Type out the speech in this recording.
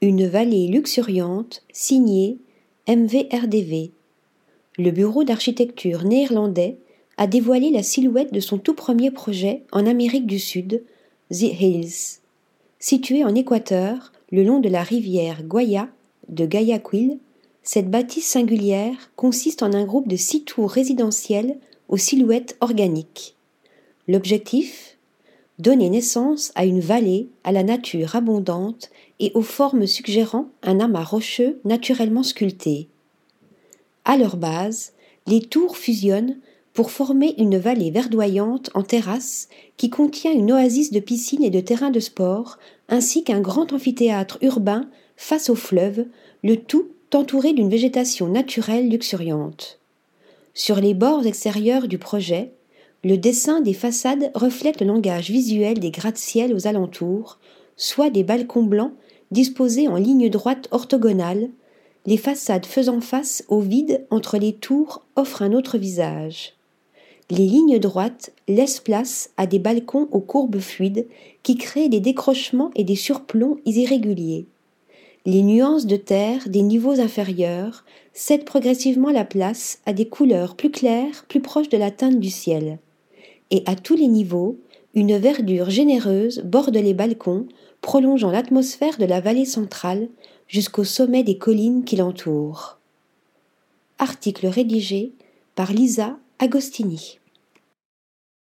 Une vallée luxuriante signée MVRDV. Le bureau d'architecture néerlandais a dévoilé la silhouette de son tout premier projet en Amérique du Sud, The Hills. Situé en Équateur, le long de la rivière Guaya de Guayaquil, cette bâtisse singulière consiste en un groupe de six tours résidentielles aux silhouettes organiques. L'objectif? Donner naissance à une vallée, à la nature abondante et aux formes suggérant un amas rocheux naturellement sculpté. À leur base, les tours fusionnent pour former une vallée verdoyante en terrasse qui contient une oasis de piscines et de terrains de sport, ainsi qu'un grand amphithéâtre urbain face au fleuve, le tout entouré d'une végétation naturelle luxuriante. Sur les bords extérieurs du projet, le dessin des façades reflète le langage visuel des gratte-ciel aux alentours, soit des balcons blancs disposés en ligne droite orthogonale, les façades faisant face au vide entre les tours offrent un autre visage. Les lignes droites laissent place à des balcons aux courbes fluides qui créent des décrochements et des surplombs irréguliers. Les nuances de terre des niveaux inférieurs cèdent progressivement la place à des couleurs plus claires, plus proches de la teinte du ciel. Et à tous les niveaux, une verdure généreuse borde les balcons, prolongeant l'atmosphère de la vallée centrale jusqu'au sommet des collines qui l'entourent. Article rédigé par Lisa Agostini.